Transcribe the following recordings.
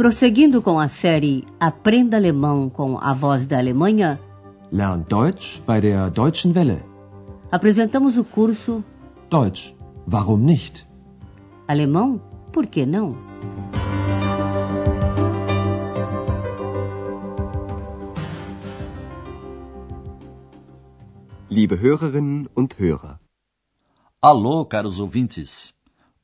Prosseguindo com a série Aprenda Alemão com a Voz da Alemanha, Lern Deutsch bei der Deutschen Welle. apresentamos o curso Deutsch, warum nicht? Alemão, por que não? Liebe Hörerinnen und Hörer, Alô, caros ouvintes!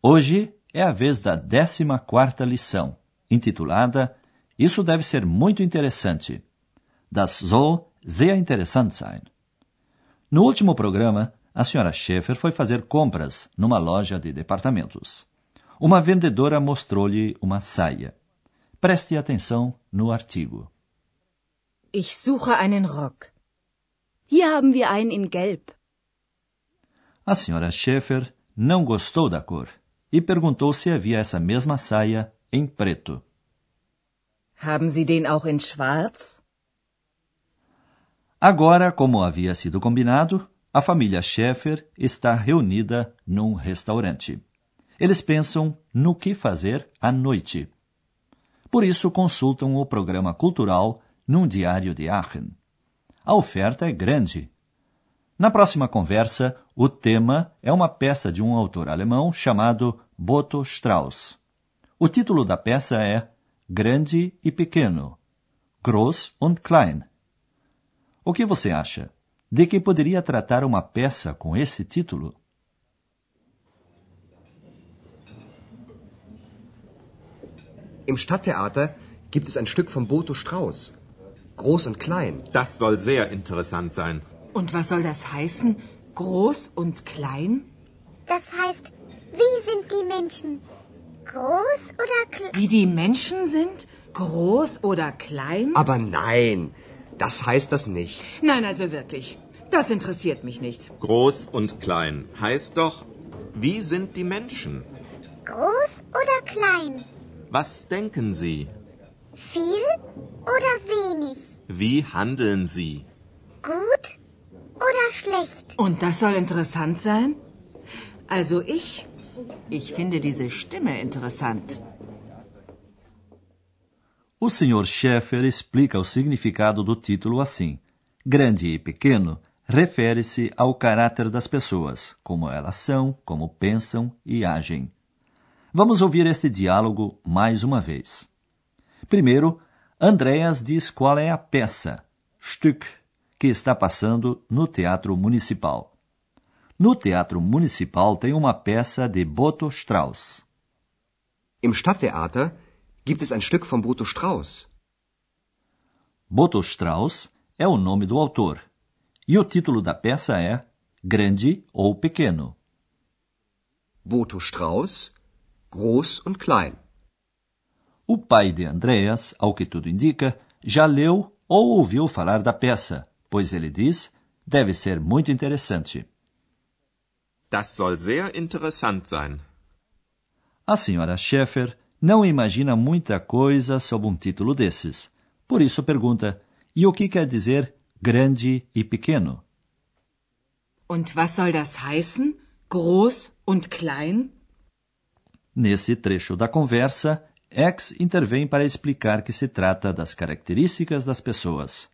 Hoje é a vez da 14 quarta lição, intitulada Isso deve ser muito interessante. Das soll sehr interessant sein. No último programa, a senhora Schaefer foi fazer compras numa loja de departamentos. Uma vendedora mostrou-lhe uma saia. Preste atenção no artigo. Ich suche einen Rock. Hier haben wir einen in Gelb. A senhora Schaefer não gostou da cor e perguntou se havia essa mesma saia em preto. Haben Sie den auch in Schwarz? Agora, como havia sido combinado, a família Schaefer está reunida num restaurante. Eles pensam no que fazer à noite. Por isso, consultam o programa cultural num diário de Aachen. A oferta é grande. Na próxima conversa, o tema é uma peça de um autor alemão chamado Boto Strauss. O título da peça é Grande e Pequeno, Groß und Klein. O que você acha? De que poderia tratar uma peça com esse título? im Stadttheater gibt es ein Stück von Boto Strauß. Groß und klein. Das soll sehr interessant sein. Und was soll das heißen? Groß und klein? Das heißt, wie sind die Menschen? Groß oder klein? Wie die Menschen sind? Groß oder klein? Aber nein, das heißt das nicht. Nein, also wirklich. Das interessiert mich nicht. Groß und klein heißt doch, wie sind die Menschen? Groß oder klein? Was denken Sie? Viel oder wenig? Wie handeln Sie? Gut oder schlecht? Und das soll interessant sein? Also ich, ich finde diese Stimme interessant. O Sr. Schaeffer explica o significado do título assim: Grande e pequeno refere-se ao caráter das pessoas, como elas são, como pensam e agem. Vamos ouvir este diálogo mais uma vez. Primeiro, Andreas diz qual é a peça, Stück, que está passando no Teatro Municipal. No Teatro Municipal tem uma peça de Boto Strauss. Im Stadttheater gibt es ein Stück von Boto Strauß. Boto Strauss é o nome do autor. E o título da peça é Grande ou Pequeno. Boto Strauß, groß und klein. O pai de Andreas, ao que tudo indica, já leu ou ouviu falar da peça, pois ele diz deve ser muito interessante. Das soll sehr interessant sein. A senhora Schaeffer não imagina muita coisa sob um título desses. Por isso pergunta: e o que quer dizer grande e pequeno? Und was soll das heißen? Groß und klein? Nesse trecho da conversa, X intervém para explicar que se trata das características das pessoas.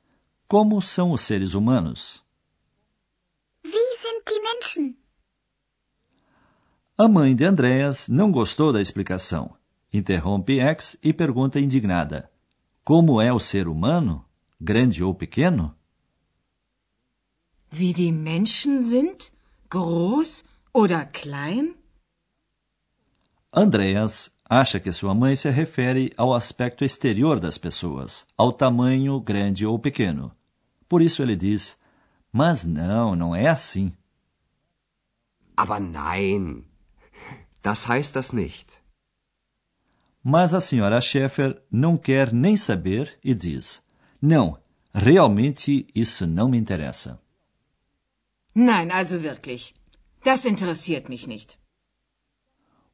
Como são os seres humanos? Wie sind die Menschen? A mãe de Andreas não gostou da explicação. Interrompe X e pergunta indignada: Como é o ser humano? Grande ou pequeno? Wie die Menschen sind? Groß oder klein? Andreas acha que sua mãe se refere ao aspecto exterior das pessoas, ao tamanho grande ou pequeno. Por isso ele diz: Mas não, não é assim. Aber nein, das heißt das nicht. Mas a senhora Schaeffer não quer nem saber e diz: Não, realmente isso não me interessa. Nein, also wirklich. Das interessiert mich nicht.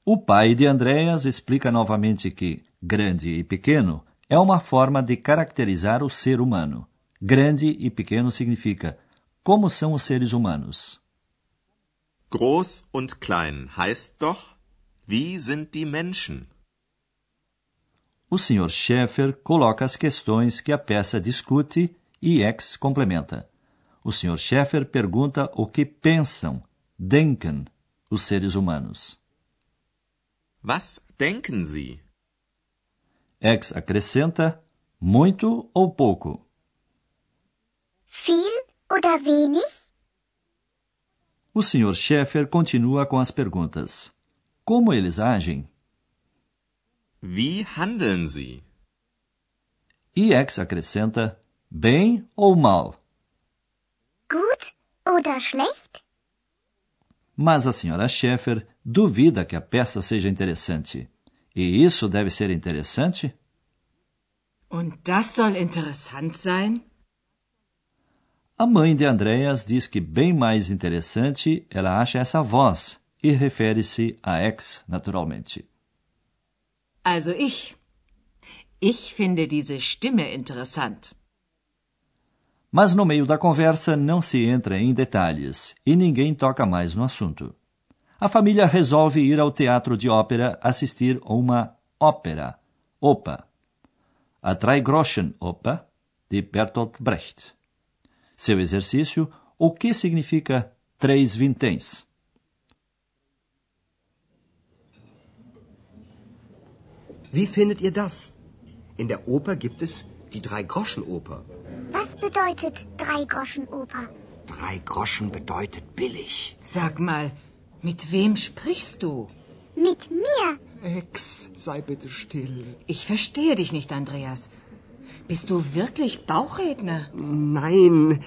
O pai de Andreas explica novamente que grande e pequeno é uma forma de caracterizar o ser humano. Grande e pequeno significa como são os seres humanos. Groß und klein heißt doch, wie sind die Menschen? o Sr. Schaeffer coloca as questões que a peça discute e X complementa. O Sr. Schaeffer pergunta o que pensam, denken, os seres humanos. Was denken Sie? X acrescenta muito ou pouco. Viel oder wenig? O Sr. Schaeffer continua com as perguntas. Como eles agem? Wie handeln Sie? E X acrescenta bem ou mal. Gut oder schlecht? Mas a Sra. Schaeffer duvida que a peça seja interessante. E isso deve ser interessante? Und das soll interessant sein? A mãe de Andreas diz que bem mais interessante ela acha essa voz e refere-se a X, naturalmente. Also ich. Ich finde diese Stimme interessant. Mas no meio da conversa não se entra em detalhes e ninguém toca mais no assunto. A família resolve ir ao teatro de ópera assistir a uma ópera, Opa, a Dreigroschen Oper, de Bertolt Brecht. Seu exercício, o que significa três vinténs? Wie findet ihr das? In der Oper gibt es die Drei-Groschen-Oper. Was bedeutet Drei-Groschen-Oper? Drei Groschen bedeutet billig. Sag mal, mit wem sprichst du? Mit mir. Ex, sei bitte still. Ich verstehe dich nicht, Andreas. Bist du wirklich Bauchredner? Nein,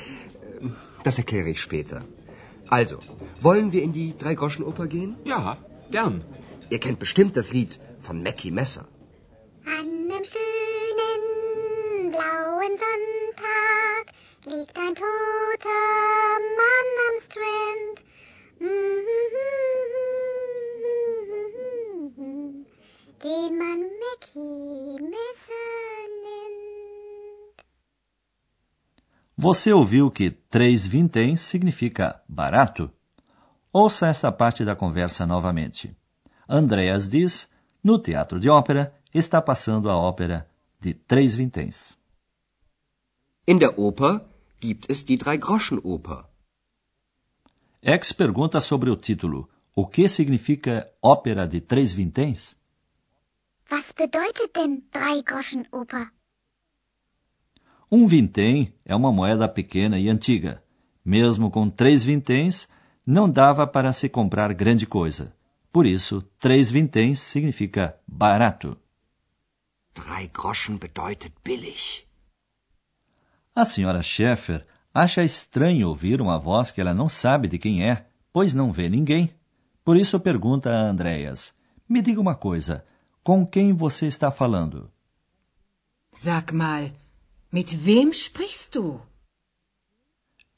das erkläre ich später. Also, wollen wir in die Drei-Groschen-Oper gehen? Ja, gern. Ihr kennt bestimmt das Lied von Mackie Messer. An einem schönen blauen Sonntag liegt ein toter Mann am Strand. Den man Mackie Messer nennt. Você ouviu que três vinténs significa barato? Ouça esta parte da conversa novamente. Andreas diz: no teatro de ópera está passando a ópera de três vinténs. In der Oper gibt es die Drei-Groschen-Oper. X pergunta sobre o título. O que significa ópera de três vinténs? Was bedeutet denn Drei-Groschen-Oper? Um vintém é uma moeda pequena e antiga. Mesmo com três vinténs, não dava para se comprar grande coisa. Por isso, três vinténs significa barato. Drei Groschen bedeutet billig. A senhora Schaeffer acha estranho ouvir uma voz que ela não sabe de quem é, pois não vê ninguém. Por isso pergunta a Andreas: Me diga uma coisa, com quem você está falando? Sag mal, mit wem sprichst du?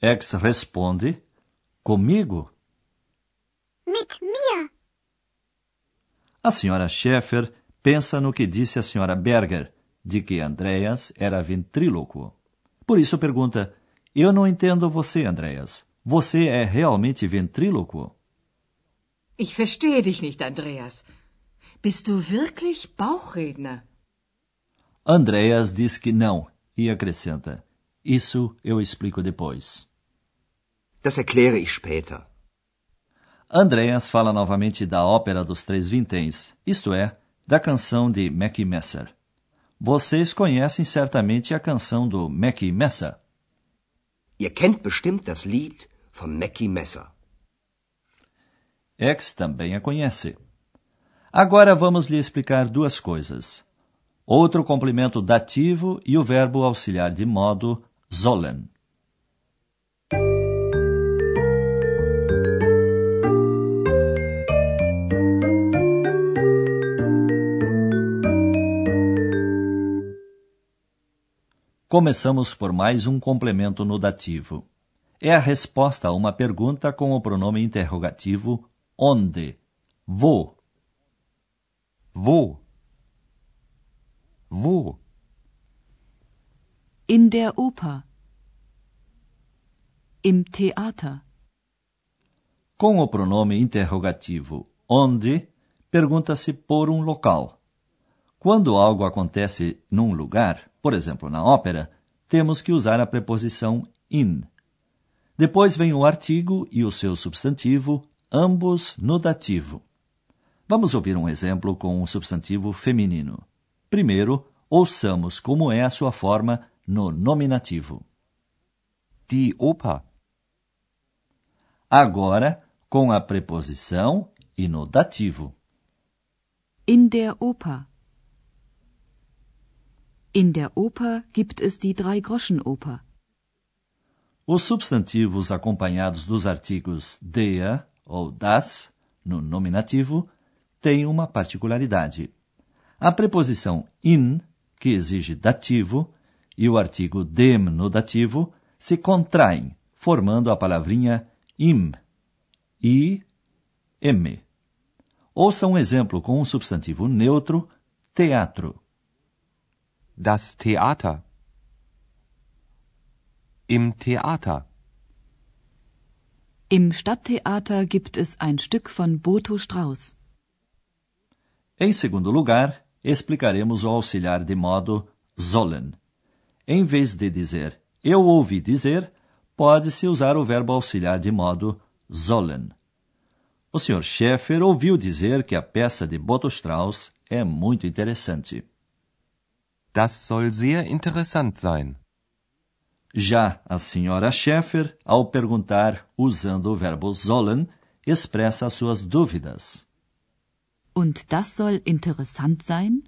X responde: Comigo. Mit mir. A senhora Schaeffer pensa no que disse a senhora Berger, de que Andreas era ventríloco. Por isso pergunta: Eu não entendo você, Andreas. Você é realmente ventríloco? Ich verstehe dich nicht, Andreas. Bist du wirklich Bauchredner? Andreas diz que não e acrescenta: Isso eu explico depois. Das erkläre ich später. Andreas fala novamente da ópera dos três vinténs, isto é, da canção de Mackie Messer. Vocês conhecem certamente a canção do Mackie Messer. Ihr kennt bestimmt das Lied von Mackie Messer. X também a conhece. Agora vamos lhe explicar duas coisas. Outro complemento dativo e o verbo auxiliar de modo sollen. Começamos por mais um complemento no dativo. É a resposta a uma pergunta com o pronome interrogativo onde, wo. Wo? Wo? In der Oper. Im Theater. Com o pronome interrogativo onde, pergunta-se por um local. Quando algo acontece num lugar, por exemplo, na ópera, temos que usar a preposição in. Depois vem o artigo e o seu substantivo, ambos no dativo. Vamos ouvir um exemplo com um substantivo feminino. Primeiro, ouçamos como é a sua forma no nominativo. Die Oper. Agora, com a preposição e no dativo. In der Oper. In der Oper gibt es die Drei-Groschen-Oper. Os substantivos acompanhados dos artigos der ou das, no nominativo, têm uma particularidade. A preposição in, que exige dativo, e o artigo dem no dativo se contraem, formando a palavrinha im, i, m. Ouça um exemplo com um substantivo neutro, teatro. Das Theater. Im Theater. Im Stadttheater gibt es ein Stück von Boto Strauß. Em segundo lugar, explicaremos o auxiliar de modo sollen. Em vez de dizer eu ouvi dizer, pode-se usar o verbo auxiliar de modo sollen. O Sr. Schaeffer ouviu dizer que a peça de Boto Strauss é muito interessante. Das soll sehr interessant sein. Já a Sra. Schaeffer, ao perguntar usando o verbo sollen, expressa suas dúvidas. Und das soll interessant sein?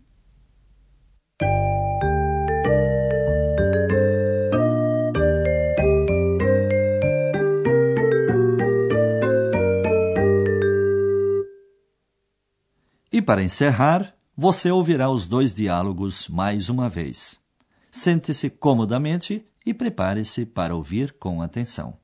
E para encerrar, você ouvirá os dois diálogos mais uma vez. Sente-se comodamente e prepare-se para ouvir com atenção.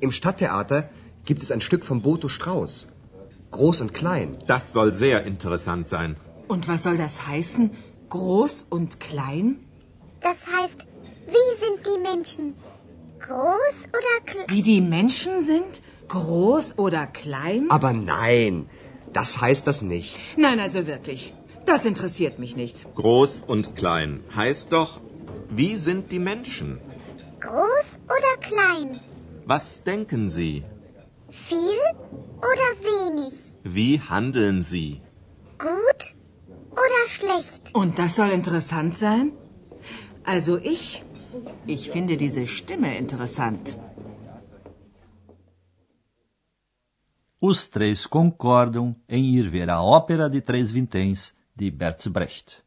Im Stadttheater gibt es ein Stück von Boto Strauß. Groß und klein. Das soll sehr interessant sein. Und was soll das heißen? Groß und klein? Das heißt, wie sind die Menschen? Groß oder klein? Wie die Menschen sind? Groß oder klein? Aber nein, das heißt das nicht. Nein, also wirklich. Das interessiert mich nicht. Groß und klein heißt doch, wie sind die Menschen? Groß oder klein? Was denken Sie? Viel oder wenig? Wie handeln Sie? Gut oder schlecht? Und das soll interessant sein? Also ich, ich finde diese Stimme interessant. Os três concordam em ir ver a Ópera de Três Vinténs de Bert Brecht.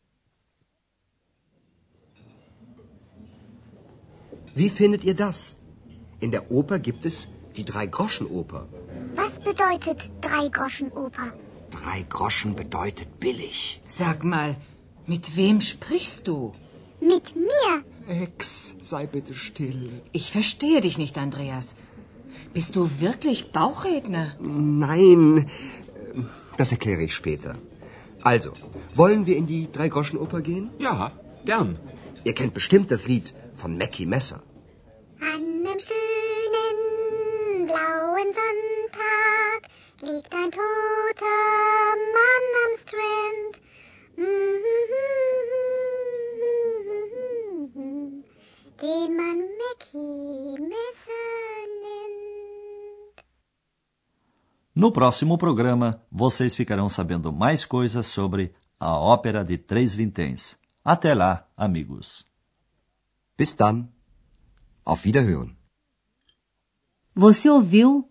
Wie findet ihr das? In der Oper gibt es die Drei-Groschen-Oper. Was bedeutet Drei-Groschen-Oper? Drei Groschen bedeutet billig. Sag mal, mit wem sprichst du? Mit mir? Ex, sei bitte still. Ich verstehe dich nicht, Andreas. Bist du wirklich Bauchredner? Nein, das erkläre ich später. Also, wollen wir in die Drei-Groschen-Oper gehen? Ja, gern. Ihr kennt bestimmt das Lied von Mackie Messer. Sonntag liegt ein toter Mann am Strand. Den man Messer nennt. No próximo programa, vocês ficarão sabendo mais coisas sobre a Ópera de Três Vinténs. Até lá, amigos. Bis dann. Auf Wiederhören. Você ouviu